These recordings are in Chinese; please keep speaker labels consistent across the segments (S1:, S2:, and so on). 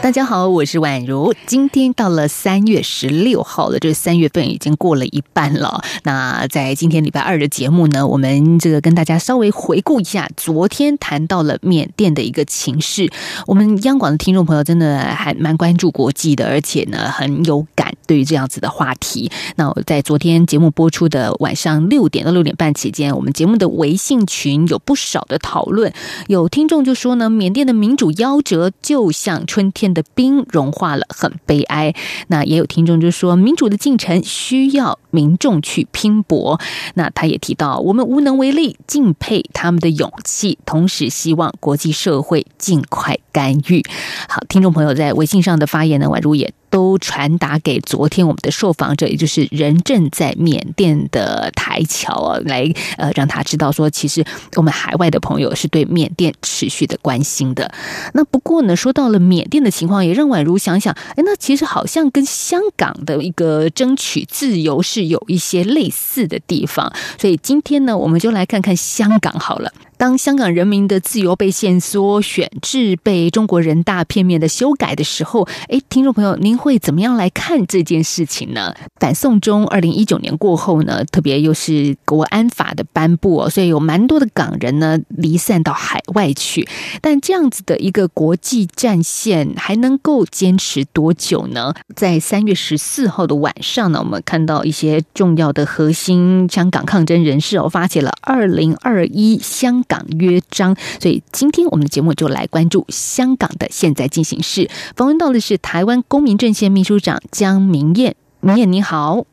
S1: 大家好，我是宛如。今天到了三月十六号了，这三月份已经过了一半了。那在今天礼拜二的节目呢，我们这个跟大家稍微回顾一下昨天谈到了缅甸的一个情势。我们央广的听众朋友真的还蛮关注国际的，而且呢很有感对于这样子的话题。那我在昨天节目播出的晚上六点到六点半期间，我们节目的微信群有不少的讨论，有听众就说呢，缅甸的民主夭折就像春天。的冰融化了，很悲哀。那也有听众就说，民主的进程需要民众去拼搏。那他也提到，我们无能为力，敬佩他们的勇气，同时希望国际社会尽快干预。好，听众朋友在微信上的发言呢，宛如也。都传达给昨天我们的受访者，也就是人正在缅甸的台侨啊，来呃让他知道说，其实我们海外的朋友是对缅甸持续的关心的。那不过呢，说到了缅甸的情况，也让宛如想想，哎，那其实好像跟香港的一个争取自由是是有一些类似的地方。所以今天呢，我们就来看看香港好了。当香港人民的自由被限缩、选制被中国人大片面的修改的时候，哎，听众朋友，您会怎么样来看这件事情呢？反送中二零一九年过后呢，特别又是国安法的颁布哦，所以有蛮多的港人呢离散到海外去。但这样子的一个国际战线还能够坚持多久呢？在三月十四号的晚上呢，我们看到一些重要的核心香港抗争人士哦，发起了二零二一香。港约章，所以今天我们的节目就来关注香港的现在进行式。访问到的是台湾公民阵线秘书长江明燕，明燕你好。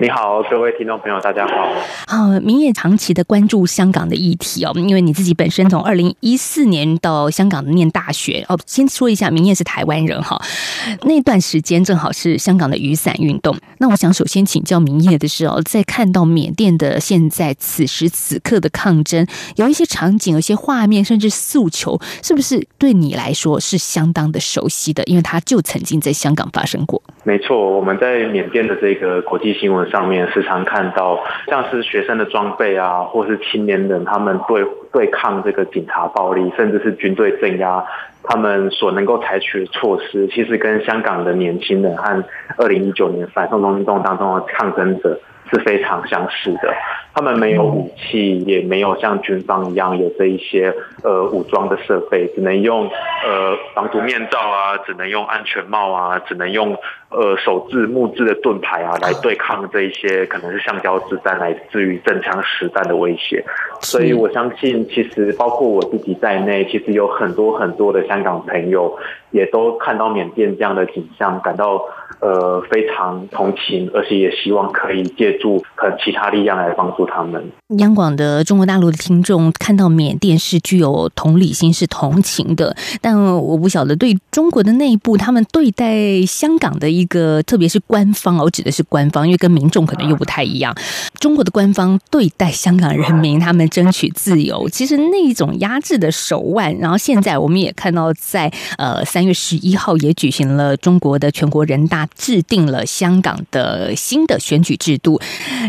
S2: 你好，各位听众朋友，大家好。
S1: 好，明也长期的关注香港的议题哦，因为你自己本身从二零一四年到香港念大学哦。先说一下，明也是台湾人哈，那段时间正好是香港的雨伞运动。那我想首先请教明业的是哦，在看到缅甸的现在此时此刻的抗争，有一些场景、有一些画面，甚至诉求，是不是对你来说是相当的熟悉的？因为他就曾经在香港发生过。
S2: 没错，我们在缅甸的这个国际新闻上面时常看到，像是学生的装备啊，或是青年人他们对对抗这个警察暴力，甚至是军队镇压，他们所能够采取的措施，其实跟香港的年轻人和二零一九年反送中运动当中的抗争者。是非常相似的，他们没有武器，也没有像军方一样有这一些呃武装的设备，只能用呃防毒面罩啊，只能用安全帽啊，只能用呃手制木质的盾牌啊来对抗这一些可能是橡胶子弹来自于正枪实弹的威胁。所以我相信，其实包括我自己在内，其实有很多很多的香港朋友也都看到缅甸这样的景象，感到。呃，非常同情，而且也希望可以借助和其他力量来帮助他们。
S1: 央广的中国大陆的听众看到缅甸是具有同理心、是同情的，但我不晓得对中国的内部，他们对待香港的一个，特别是官方，我指的是官方，因为跟民众可能又不太一样。中国的官方对待香港人民，他们争取自由，其实那一种压制的手腕，然后现在我们也看到，在呃三月十一号也举行了中国的全国人大。制定了香港的新的选举制度，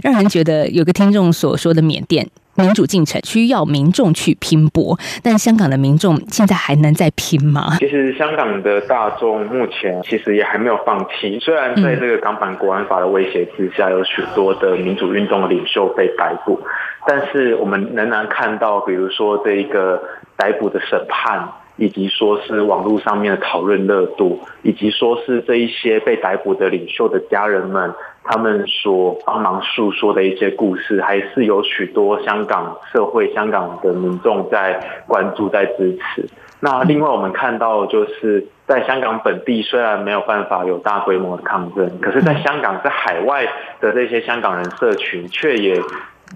S1: 让人觉得有个听众所说的缅甸民主进程需要民众去拼搏，但香港的民众现在还能再拼吗？
S2: 其实香港的大众目前其实也还没有放弃，虽然在这个港版国安法的威胁之下，有许多的民主运动领袖被逮捕，但是我们仍然看到，比如说这一个逮捕的审判。以及说是网络上面的讨论热度，以及说是这一些被逮捕的领袖的家人们，他们所帮忙诉说的一些故事，还是有许多香港社会、香港的民众在关注、在支持。那另外我们看到，就是在香港本地虽然没有办法有大规模的抗争，可是在香港在海外的这些香港人社群却也。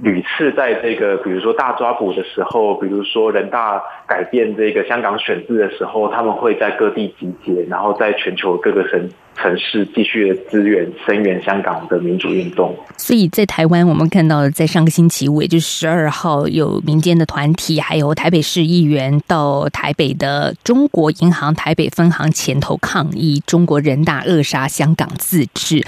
S2: 屡次在这个，比如说大抓捕的时候，比如说人大改变这个香港选制的时候，他们会在各地集结，然后在全球各个省城市继续的支援声援香港的民主运动。
S1: 所以在台湾，我们看到在上个星期五，也就是十二号，有民间的团体，还有台北市议员到台北的中国银行台北分行前头抗议中国人大扼杀香港自治。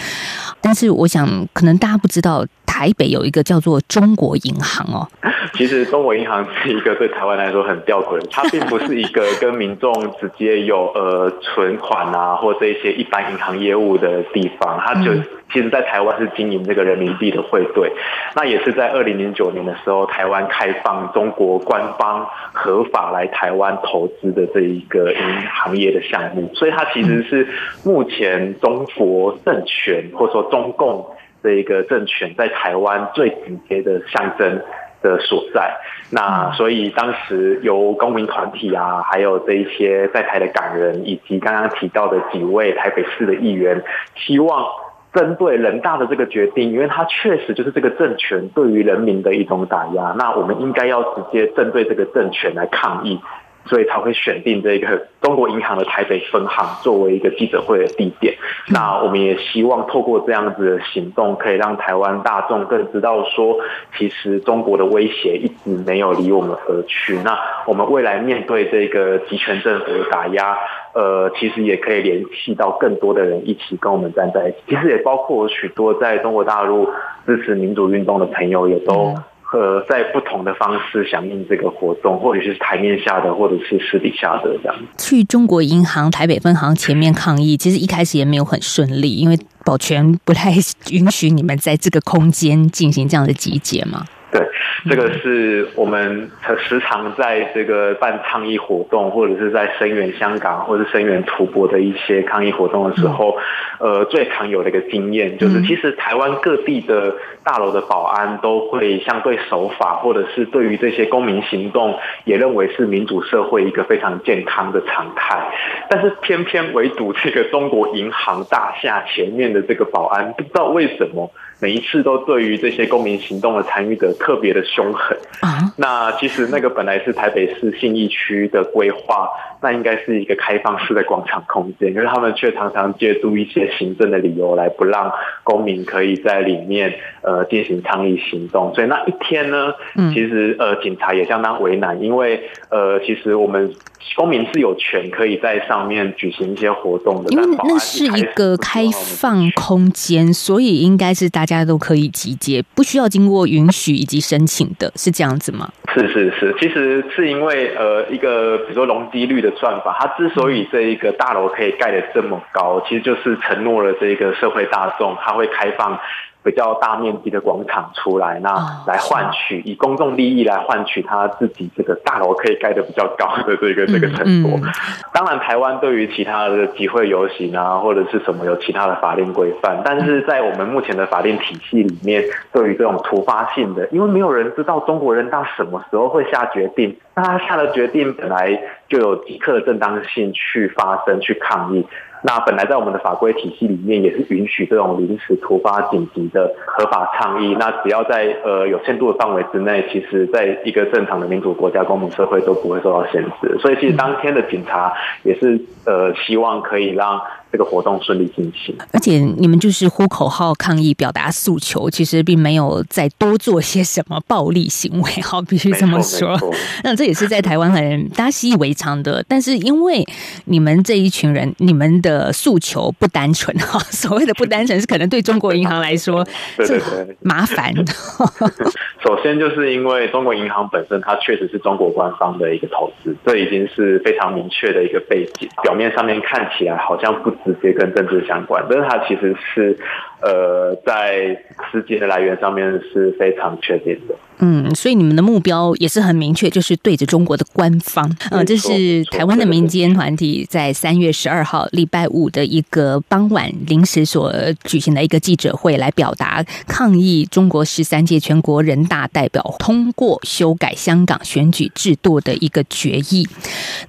S1: 但是，我想可能大家不知道。台北有一个叫做中国银行哦，
S2: 其实中国银行是一个对台湾来说很吊诡，它并不是一个跟民众直接有呃存款啊或这一些一般银行业务的地方，它就其实，在台湾是经营这个人民币的汇兑，那也是在二零零九年的时候，台湾开放中国官方合法来台湾投资的这一个银行业的项目，所以它其实是目前中国政权或者说中共。这一个政权在台湾最直接的象征的所在，那所以当时由公民团体啊，还有这一些在台的港人，以及刚刚提到的几位台北市的议员，希望针对人大的这个决定，因为它确实就是这个政权对于人民的一种打压，那我们应该要直接针对这个政权来抗议。所以才会选定这个中国银行的台北分行作为一个记者会的地点。那我们也希望透过这样子的行动，可以让台湾大众更知道说，其实中国的威胁一直没有离我们而去。那我们未来面对这个集权政府的打压，呃，其实也可以联系到更多的人一起跟我们站在一起。其实也包括许多在中国大陆支持民主运动的朋友，也都。呃，在不同的方式响应这个活动，或者是台面下的，或者是私底下的这样。
S1: 去中国银行台北分行前面抗议，其实一开始也没有很顺利，因为保全不太允许你们在这个空间进行这样的集结嘛。
S2: 对，这个是我们时常在这个办抗议活动，或者是在声援香港或者声援图博的一些抗议活动的时候，呃，最常有的一个经验就是，其实台湾各地的大楼的保安都会相对守法，或者是对于这些公民行动也认为是民主社会一个非常健康的常态。但是偏偏唯独这个中国银行大厦前面的这个保安，不知道为什么。每一次都对于这些公民行动的参与者特别的凶狠啊！那其实那个本来是台北市信义区的规划，那应该是一个开放式的广场空间，可是他们却常常借助一些行政的理由来不让公民可以在里面呃进行抗议行动。所以那一天呢，其实呃警察也相当为难，因为呃其实我们。公民是有权可以在上面举行一些活动的，
S1: 因为那是一个开放空间，所以应该是大家都可以集结，不需要经过允许以及申请的，是这样子吗？
S2: 是是是，其实是因为呃一个比如说容积率的算法，它之所以这一个大楼可以盖得这么高，其实就是承诺了这个社会大众，它会开放。比较大面积的广场出来，那来换取以公众利益来换取他自己这个大楼可以盖得比较高的这个这个承诺。当然，台湾对于其他的集会游行啊，或者是什么有其他的法令规范，但是在我们目前的法令体系里面，对于这种突发性的，因为没有人知道中国人大什么时候会下决定，那他下了决定本来就有即刻的正当性去发生去抗议。那本来在我们的法规体系里面也是允许这种临时突发紧急的合法倡议，那只要在呃有限度的范围之内，其实在一个正常的民主国家、公民社会都不会受到限制。所以其实当天的警察也是呃希望可以让。这个活动顺利进行，
S1: 而且你们就是呼口号抗议、表达诉求，其实并没有再多做些什么暴力行为，好，必须这么说。那这也是在台湾很大家习以为常的。但是因为你们这一群人，你们的诉求不单纯哈，所谓的不单纯是可能对中国银行来说
S2: 是
S1: 麻烦。
S2: 首先就是因为中国银行本身它确实是中国官方的一个投资，这已经是非常明确的一个背景。表面上面看起来好像不。直接跟政治相关，但是它其实是，呃，在资金的来源上面是非常确定的。
S1: 嗯，所以你们的目标也是很明确，就是对着中国的官方。嗯，这是台湾的民间团体在三月十二号礼拜五的一个傍晚临时所举行的一个记者会，来表达抗议中国十三届全国人大代表通过修改香港选举制度的一个决议。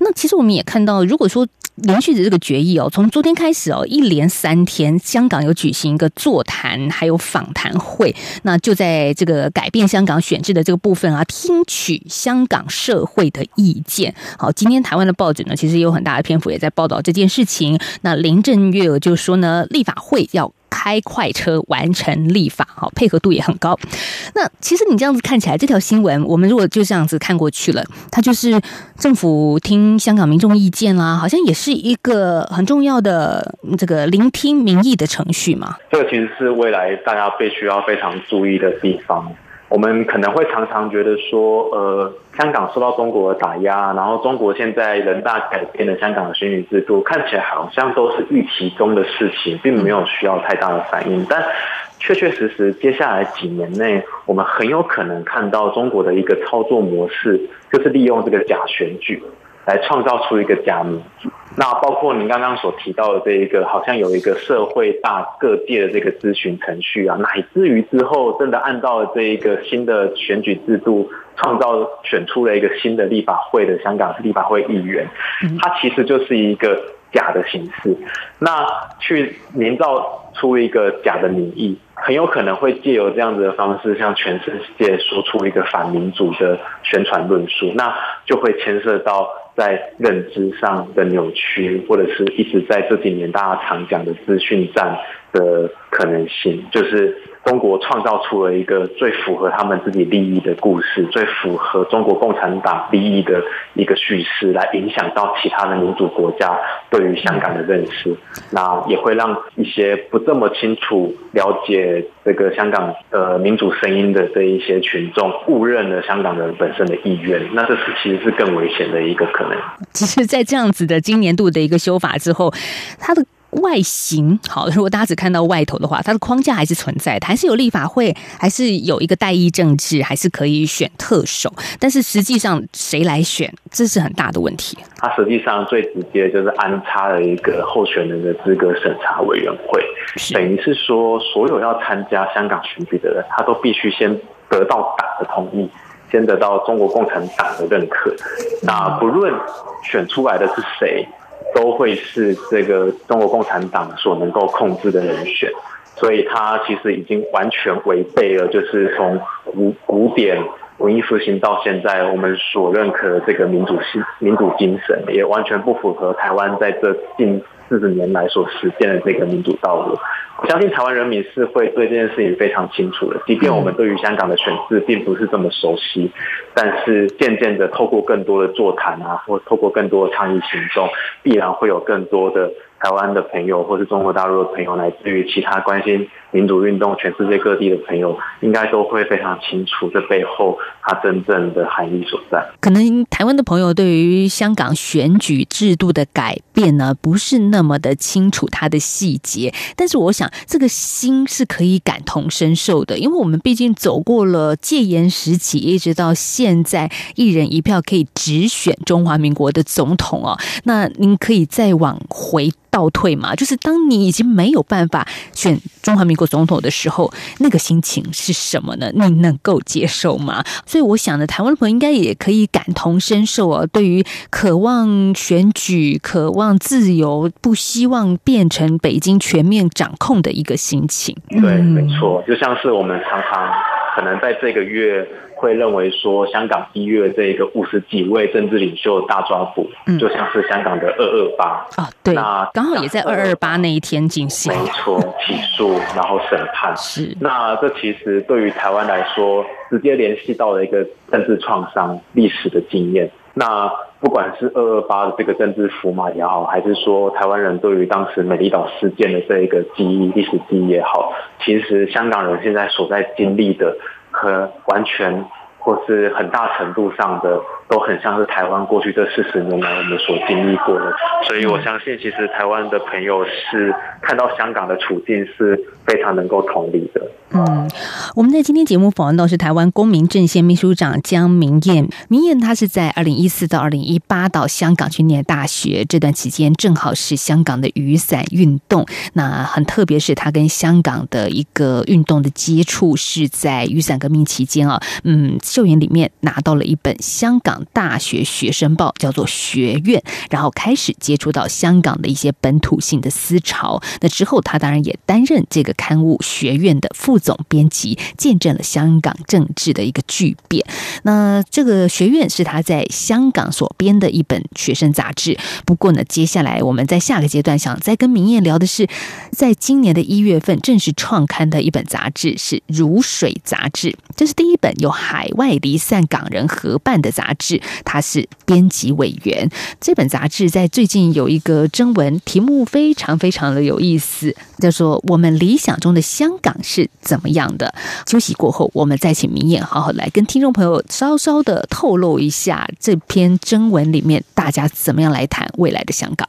S1: 那其实我们也看到，如果说连续的这个决议哦，从昨天开始哦，一连三天，香港有举行一个座谈还有访谈会，那就在这个改变香港选制的这个部分啊，听取香港社会的意见。好，今天台湾的报纸呢，其实有很大的篇幅也在报道这件事情。那林郑月娥就说呢，立法会要。开快车完成立法，好配合度也很高。那其实你这样子看起来，这条新闻我们如果就这样子看过去了，它就是政府听香港民众意见啦，好像也是一个很重要的这个聆听民意的程序嘛。
S2: 这个其实是未来大家必须要非常注意的地方。我们可能会常常觉得说，呃，香港受到中国的打压，然后中国现在人大改变了香港的选举制度，看起来好像都是预期中的事情，并没有需要太大的反应。但确确实实，接下来几年内，我们很有可能看到中国的一个操作模式，就是利用这个假选举。来创造出一个假民主，那包括您刚刚所提到的这一个，好像有一个社会大各界的这个咨询程序啊，乃至于之后真的按照这一个新的选举制度，创造选出了一个新的立法会的香港立法会议员，它其实就是一个假的形式，那去营造出一个假的民意，很有可能会借由这样子的方式，向全世界说出一个反民主的宣传论述，那就会牵涉到。在认知上的扭曲，或者是一直在这几年大家常讲的资讯战的可能性，就是中国创造出了一个最符合他们自己利益的故事，最符合中国共产党利益的一个叙事，来影响到其他的民主国家对于香港的认识。那也会让一些不这么清楚了解这个香港呃民主声音的这一些群众误认了香港人本身的意愿。那这是其实是更危险的一个可能。
S1: 其实，在这样子的今年度的一个修法之后，它的外形好，如果大家只看到外头的话，它的框架还是存在的，还是有立法会，还是有一个代议政治，还是可以选特首。但是实际上谁来选，这是很大的问题。
S2: 它实际上最直接就是安插了一个候选人的资格审查委员会，等于是说，所有要参加香港选举的人，他都必须先得到党的同意。先得到中国共产党的认可，那不论选出来的是谁，都会是这个中国共产党所能够控制的人选，所以他其实已经完全违背了，就是从古古典文艺复兴到现在我们所认可的这个民主性、民主精神，也完全不符合台湾在这近四十年来所实践的这个民主道路。我相信台湾人民是会对这件事情非常清楚的，即便我们对于香港的选制并不是这么熟悉，但是渐渐的透过更多的座谈啊，或透过更多的倡议行动，必然会有更多的。台湾的朋友，或是中国大陆的朋友，来自于其他关心民主运动、全世界各地的朋友，应该都会非常清楚这背后它真正的含义所在。
S1: 可能台湾的朋友对于香港选举制度的改变呢，不是那么的清楚它的细节，但是我想这个心是可以感同身受的，因为我们毕竟走过了戒严时期，一直到现在一人一票可以直选中华民国的总统哦。那您可以再往回。倒退嘛，就是当你已经没有办法选中华民国总统的时候，那个心情是什么呢？你能够接受吗？所以我想呢，台湾的朋友应该也可以感同身受啊。对于渴望选举、渴望自由、不希望变成北京全面掌控的一个心情。
S2: 对，没错，就像是我们常常可能在这个月。会认为说，香港一月这一个五十几位政治领袖大抓捕，就像是香港的二二八
S1: 啊，对，那刚好也在二二八那一天进行，
S2: 没错，起诉然后审判
S1: 是。
S2: 那这其实对于台湾来说，直接联系到了一个政治创伤、历史的经验。那不管是二二八的这个政治符码也好，还是说台湾人对于当时美丽岛事件的这一个记忆、历史记忆也好，其实香港人现在所在经历的。和完全或是很大程度上的，都很像是台湾过去这四十年来我们所经历过的，所以我相信，其实台湾的朋友是看到香港的处境是非常能够同理的。
S1: 嗯，我们在今天节目访问到是台湾公民阵线秘书长江明燕。明燕她是在二零一四到二零一八到香港去念大学，这段期间正好是香港的雨伞运动。那很特别是她跟香港的一个运动的接触是在雨伞革命期间啊。嗯，校园里面拿到了一本香港大学学生报，叫做《学院》，然后开始接触到香港的一些本土性的思潮。那之后，她当然也担任这个刊物《学院》的副总编辑。见证了香港政治的一个巨变。那这个学院是他在香港所编的一本学生杂志。不过呢，接下来我们在下个阶段想再跟明艳聊的是，在今年的一月份正式创刊的一本杂志是《如水》杂志。这是第一本由海外离散港人合办的杂志，他是编辑委员。这本杂志在最近有一个征文，题目非常非常的有意思，叫做“我们理想中的香港是怎么样的”。休息过后，我们再请明艳好好来跟听众朋友稍稍的透露一下这篇征文里面大家怎么样来谈未来的香港。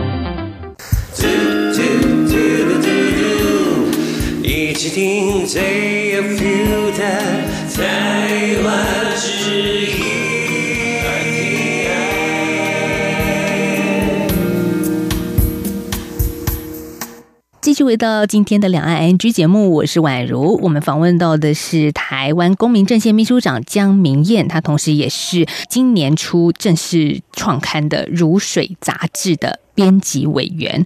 S3: 一起听最 feel 的台
S1: 回到今天的两岸 NG 节目，我是宛如。我们访问到的是台湾公民阵线秘书长江明燕，她同时也是今年初正式创刊的《如水》杂志的编辑委员。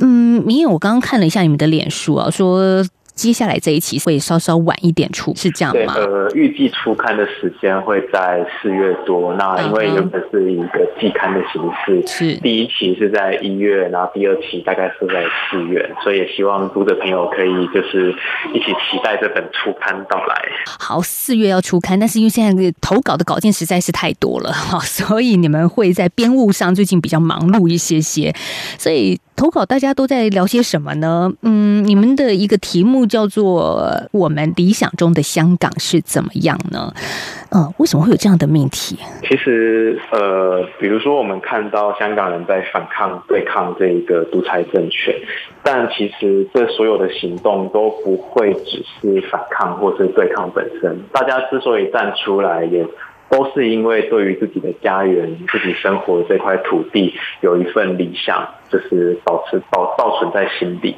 S1: 嗯，明燕，我刚刚看了一下你们的脸书啊，说。接下来这一期会稍稍晚一点出，是这样吗？
S2: 呃，预计出刊的时间会在四月多。那因为原本是一个季刊的形式，
S1: 是
S2: 第一期是在一月，然后第二期大概是在四月，所以也希望读者朋友可以就是一起期待这本出刊到来。
S1: 好，四月要出刊，但是因为现在投稿的稿件实在是太多了哈，所以你们会在编务上最近比较忙碌一些些，所以。投稿大家都在聊些什么呢？嗯，你们的一个题目叫做“我们理想中的香港是怎么样呢？”呃，为什么会有这样的命题？
S2: 其实，呃，比如说我们看到香港人在反抗、对抗这一个独裁政权，但其实这所有的行动都不会只是反抗或是对抗本身。大家之所以站出来，也都是因为对于自己的家园、自己生活的这块土地有一份理想。就是保持保保存在心底，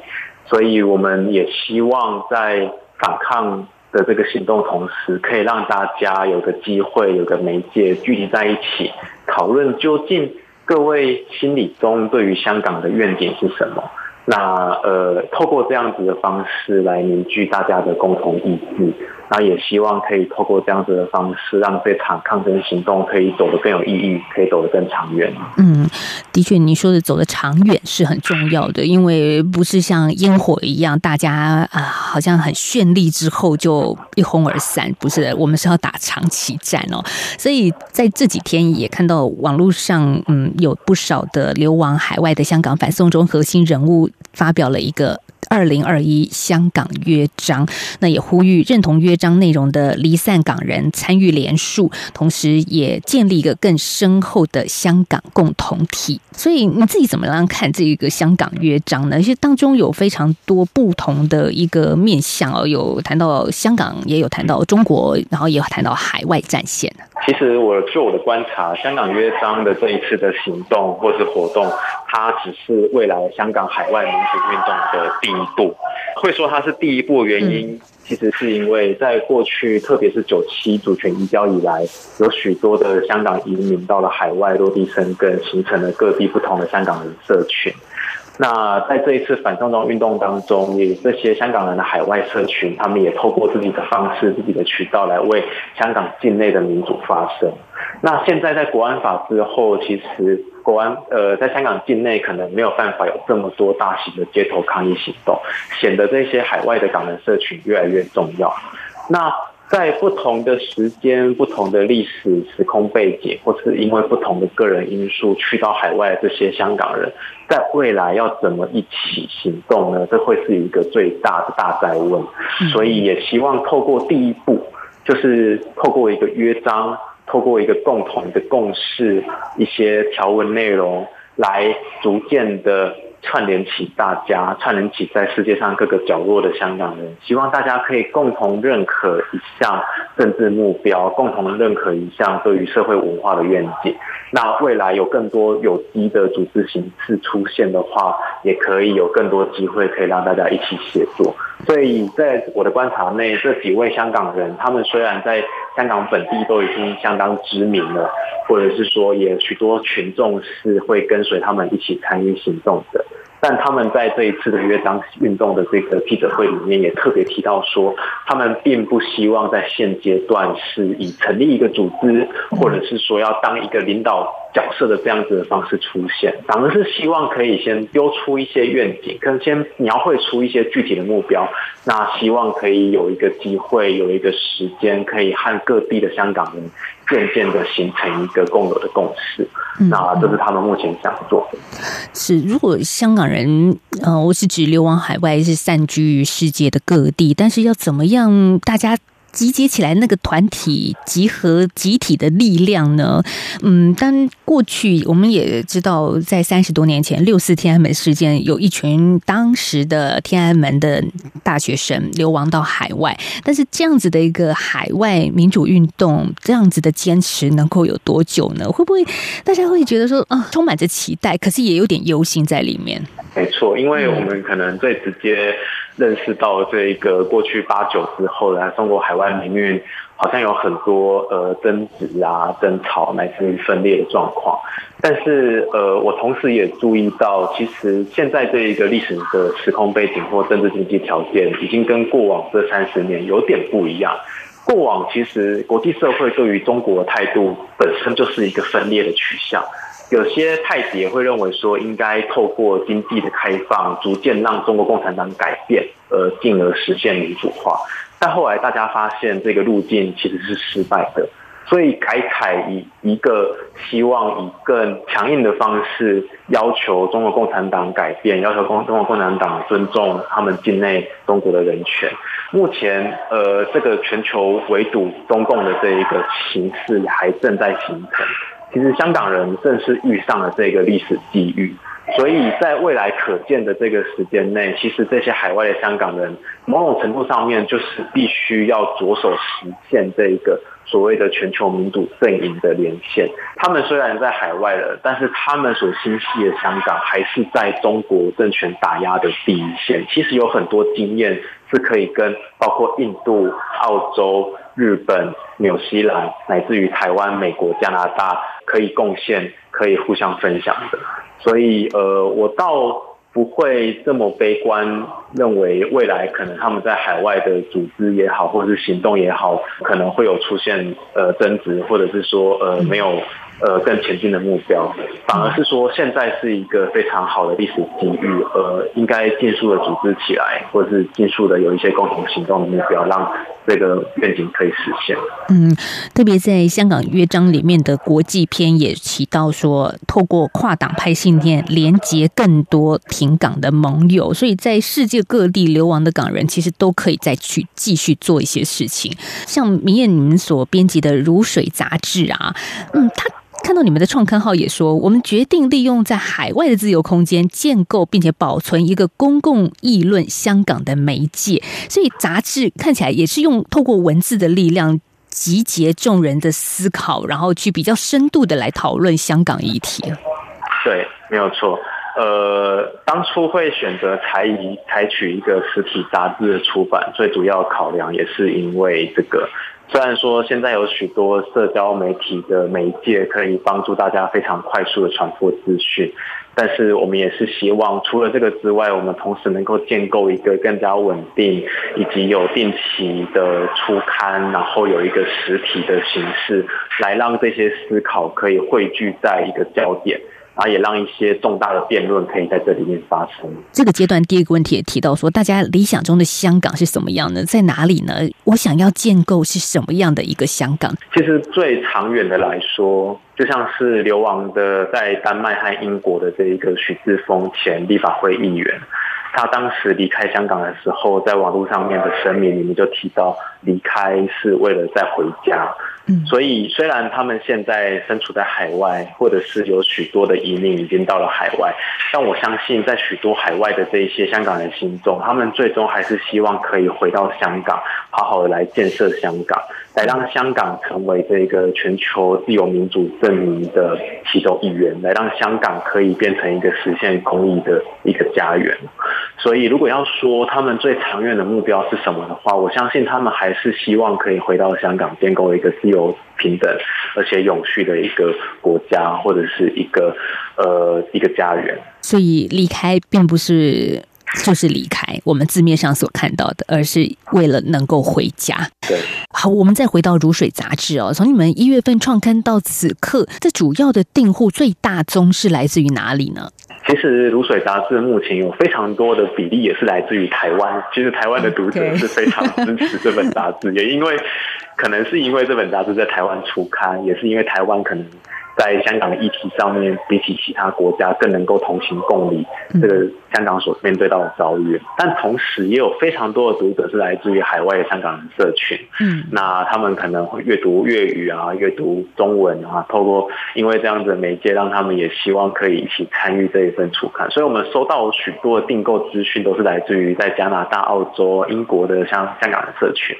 S2: 所以我们也希望在反抗的这个行动同时，可以让大家有个机会，有个媒介聚集在一起，讨论究竟各位心里中对于香港的愿景是什么。那呃，透过这样子的方式来凝聚大家的共同意志。那也希望可以透过这样子的方式，让这场抗争行动可以走得更有意义，可以走得更长远。
S1: 嗯，的确，你说的走得长远是很重要的，因为不是像烟火一样，大家啊好像很绚丽之后就一哄而散，不是？我们是要打长期战哦。所以在这几天也看到网络上，嗯，有不少的流亡海外的香港反送中核心人物发表了一个。二零二一香港约章，那也呼吁认同约章内容的离散港人参与联署，同时也建立一个更深厚的香港共同体。所以你自己怎么样看这一个香港约章呢？其实当中有非常多不同的一个面向哦，有谈到香港，也有谈到中国，然后也有谈到海外战线。
S2: 其实我就我的观察，香港约章的这一次的行动或是活动，它只是未来香港海外民主运动的第一步。会说它是第一步的原因，其实是因为在过去，特别是九七主权移交以来，有许多的香港移民到了海外落地生根，形成了各地不同的香港人社群。那在这一次反送中运动当中，也这些香港人的海外社群，他们也透过自己的方式、自己的渠道来为香港境内的民主发声。那现在在国安法之后，其实国安呃在香港境内可能没有办法有这么多大型的街头抗议行动，显得这些海外的港人社群越来越重要。那在不同的时间、不同的历史时空背景，或是因为不同的个人因素去到海外，这些香港人在未来要怎么一起行动呢？这会是一个最大的大灾问。所以也希望透过第一步，就是透过一个约章，透过一个共同的共识，一些条文内容，来逐渐的。串联起大家，串联起在世界上各个角落的香港人，希望大家可以共同认可一项政治目标，共同认可一项对于社会文化的愿景。那未来有更多有机的组织形式出现的话，也可以有更多机会可以让大家一起协作。所以在我的观察内，这几位香港人，他们虽然在香港本地都已经相当知名了，或者是说也许多群众是会跟随他们一起参与行动的。但他们在这一次的约章运动的这个记者会里面，也特别提到说，他们并不希望在现阶段是以成立一个组织，或者是说要当一个领导角色的这样子的方式出现，反而是希望可以先丢出一些愿景，跟先描绘出一些具体的目标。那希望可以有一个机会，有一个时间，可以和各地的香港人渐渐的形成一个共有的共识。那这是他们目前想做的。
S1: 是，如果香港人，呃，我是指流亡海外，是散居于世界的各地，但是要怎么样，大家？集结起来那个团体集合集体的力量呢？嗯，但过去我们也知道，在三十多年前六四天安门事件，有一群当时的天安门的大学生流亡到海外。但是这样子的一个海外民主运动，这样子的坚持能够有多久呢？会不会大家会觉得说啊，充满着期待，可是也有点忧心在里面？
S2: 没错，因为我们可能最直接。认识到这一个过去八九之后呢，中国海外民运好像有很多呃争执啊、争吵乃至于分裂的状况。但是呃，我同时也注意到，其实现在这一个历史的时空背景或政治经济条件，已经跟过往这三十年有点不一样。过往其实国际社会对于中国的态度本身就是一个分裂的取向。有些太子也会认为说，应该透过经济的开放，逐渐让中国共产党改变，而进而实现民主化。但后来大家发现，这个路径其实是失败的，所以改采以一个希望以更强硬的方式要求中国共产党改变，要求共中国共产党尊重他们境内中国的人权。目前，呃，这个全球围堵中共的这一个形势还正在形成。其实香港人正是遇上了这个历史机遇，所以在未来可见的这个时间内，其实这些海外的香港人，某种程度上面就是必须要着手实现这个所谓的全球民主阵营的连线。他们虽然在海外了，但是他们所心系的香港还是在中国政权打压的第一线。其实有很多经验是可以跟包括印度、澳洲。日本、纽西兰，乃至于台湾、美国、加拿大，可以贡献、可以互相分享的。所以，呃，我倒不会这么悲观，认为未来可能他们在海外的组织也好，或者是行动也好，可能会有出现呃争执，或者是说呃没有。呃，更前进的目标，反而是说现在是一个非常好的历史机遇，呃，应该尽速的组织起来，或者是尽速的有一些共同行动的目标，让这个愿景可以实现。
S1: 嗯，特别在香港乐章里面的国际篇也提到说，透过跨党派信念，连接更多停港的盟友，所以在世界各地流亡的港人，其实都可以再去继续做一些事情。像明艳你们所编辑的《如水》杂志啊，嗯，它。看到你们的创刊号也说，我们决定利用在海外的自由空间，建构并且保存一个公共议论香港的媒介。所以杂志看起来也是用透过文字的力量，集结众人的思考，然后去比较深度的来讨论香港议题。
S2: 对，没有错。呃，当初会选择采以采取一个实体杂志的出版，最主要考量也是因为这个。虽然说现在有许多社交媒体的媒介可以帮助大家非常快速的传播资讯，但是我们也是希望除了这个之外，我们同时能够建构一个更加稳定以及有定期的出刊，然后有一个实体的形式，来让这些思考可以汇聚在一个焦点。然后也让一些重大的辩论可以在这里面发生。
S1: 这个阶段第一个问题也提到说，大家理想中的香港是什么样的，在哪里呢？我想要建构是什么样的一个香港？
S2: 其实最长远的来说，就像是流亡的在丹麦和英国的这一个许志峰前立法会议员，他当时离开香港的时候，在网络上面的声明里面就提到，离开是为了再回家。
S1: 嗯
S2: 所以虽然他们现在身处在海外，或者是有许多的移民已经到了海外，但我相信在许多海外的这一些香港人心中，他们最终还是希望可以回到香港，好好的来建设香港，来让香港成为这个全球自由民主阵营的其中一员，来让香港可以变成一个实现公益的一个家园。所以，如果要说他们最长远的目标是什么的话，我相信他们还是希望可以回到香港，建构一个自由、平等而且永续的一个国家，或者是一个呃一个家园。
S1: 所以离开并不是就是离开我们字面上所看到的，而是为了能够回家。
S2: 对，
S1: 好，我们再回到《如水》杂志哦，从你们一月份创刊到此刻，这主要的订户最大宗是来自于哪里呢？
S2: 其实《如水》杂志目前有非常多的比例也是来自于台湾。其实台湾的读者 是非常支持这本杂志，也因为可能是因为这本杂志在台湾出刊，也是因为台湾可能在香港的议题上面，比起其他国家更能够同情共理这个香港所面对到的遭遇。但同时也有非常多的读者是来自于海外的香港人社群，
S1: 嗯，
S2: 那他们可能会阅读粤语啊，阅读中文啊，透过因为这样子的媒介，让他们也希望可以一起参与这一份初刊。所以我们收到许多的订购资讯，都是来自于在加拿大、澳洲、英国的香香港的社群。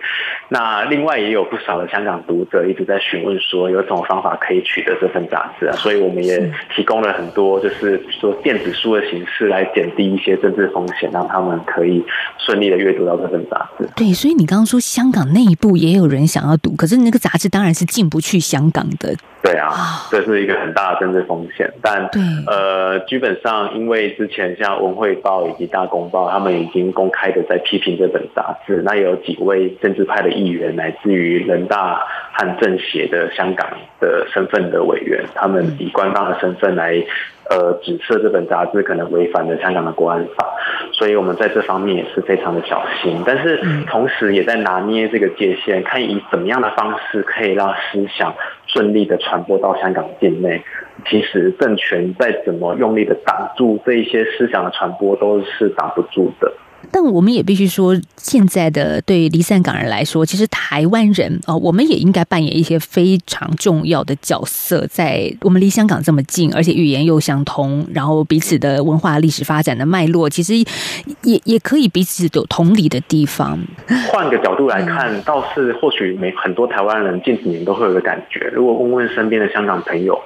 S2: 那另外也有不少的香港读者一直在询问说，有什么方法可以取得这份杂志啊？所以我们也提供了很多，就是说电子书的形式来减低一些政治风险，让他们可以顺利的阅读到这份杂志。
S1: 对，所以你刚刚说香港内部也有人想要读，可是那个杂志当然是进不去香港的。
S2: 对啊
S1: 啊，
S2: 这是一个很大的政治风险。但
S1: 对
S2: 呃，基本上因为之前像文汇报以及大公报，他们已经公开的在批评这本杂志。那也有几位政治派的议员，来自于人大和政协的香港的身份的委员，他们以官方的身份来。呃，指涉这本杂志可能违反了香港的国安法，所以我们在这方面也是非常的小心，但是同时也在拿捏这个界限，看以怎么样的方式可以让思想顺利的传播到香港境内。其实政权再怎么用力的挡住这一些思想的传播，都是挡不住的。
S1: 但我们也必须说，现在的对离散港人来说，其实台湾人啊、我们也应该扮演一些非常重要的角色。在我们离香港这么近，而且语言又相通，然后彼此的文化历史发展的脉络，其实也也可以彼此有同理的地方。
S2: 换个角度来看，倒是或许每很多台湾人近几年都会有个感觉，如果问问身边的香港朋友，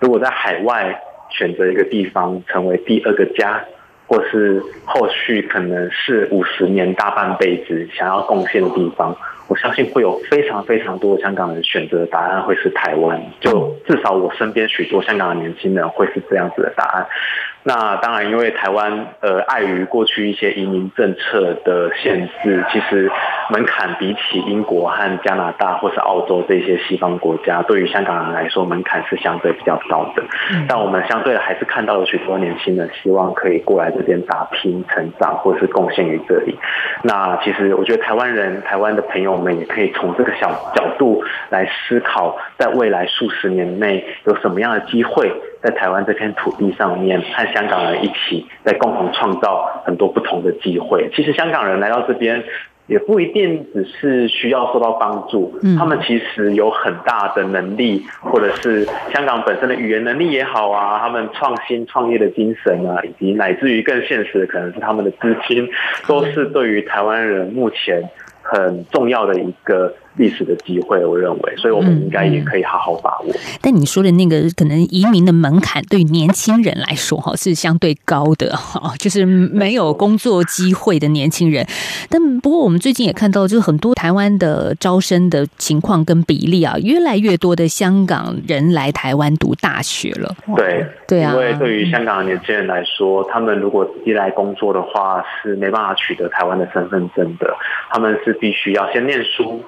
S2: 如果在海外选择一个地方成为第二个家，或是后续可能是五十年大半辈子想要贡献的地方，我相信会有非常非常多香港人选择的答案会是台湾。就至少我身边许多香港的年轻人会是这样子的答案。那当然，因为台湾呃，碍于过去一些移民政策的限制，其实门槛比起英国和加拿大或是澳洲这些西方国家，对于香港人来说，门槛是相对比较高的。但我们相对的还是看到了许多年轻人希望可以过来这边打拼、成长，或是贡献于这里。那其实我觉得台湾人、台湾的朋友们也可以从这个小角度来思考，在未来数十年内有什么样的机会，在台湾这片土地上面和香港人一起，在共同创造很多不同的机会。其实香港人来到这边。也不一定只是需要受到帮助，
S1: 嗯
S2: 他们其实有很大的能力，或者是香港本身的语言能力也好啊，他们创新创业的精神啊，以及乃至于更现实的，可能是他们的资金，都是对于台湾人目前很重要的一个历史的机会。我认为，所以我们应该也可以好好把握。
S1: 但你说的那个可能移民的门槛对年轻人来说哈是相对高的 哈，就是没有工作机会的年轻人。但不过我们最近也看到，就是很多台湾的招生的情况跟比例啊，越来越多的香港人来台湾读大学了。
S2: 对
S1: 对啊
S2: 因为对于香港的年轻人来说，他们如果直接来工作的话，是没办法取得台湾的身份证的。他们是必须要先念书，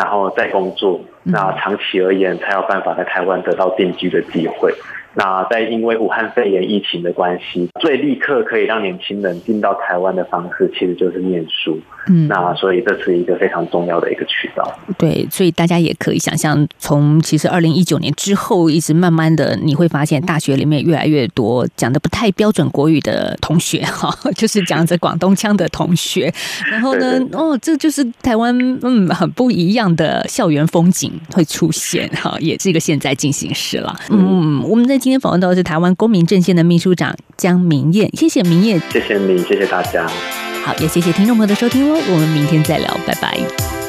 S2: 然后再工作。那长期而言，才有办法在台湾得到定居的机会。那在因为武汉肺炎疫情的关系，最立刻可以让年轻人进到台湾的方式，其实就是念书。
S1: 嗯，
S2: 那所以这是一个非常重要的一个渠道。
S1: 对，所以大家也可以想象，从其实二零一九年之后，一直慢慢的，你会发现大学里面越来越多讲的不太标准国语的同学，哈，就是讲着广东腔的同学。然后呢，哦，这就是台湾嗯很不一样的校园风景会出现，哈，也是一个现在进行时了。嗯，我们在今天访问到的是台湾公民阵线的秘书长江明燕，谢谢明燕，
S2: 谢谢你，谢谢大家。
S1: 好，也谢谢听众朋友的收听哦，我们明天再聊，拜拜。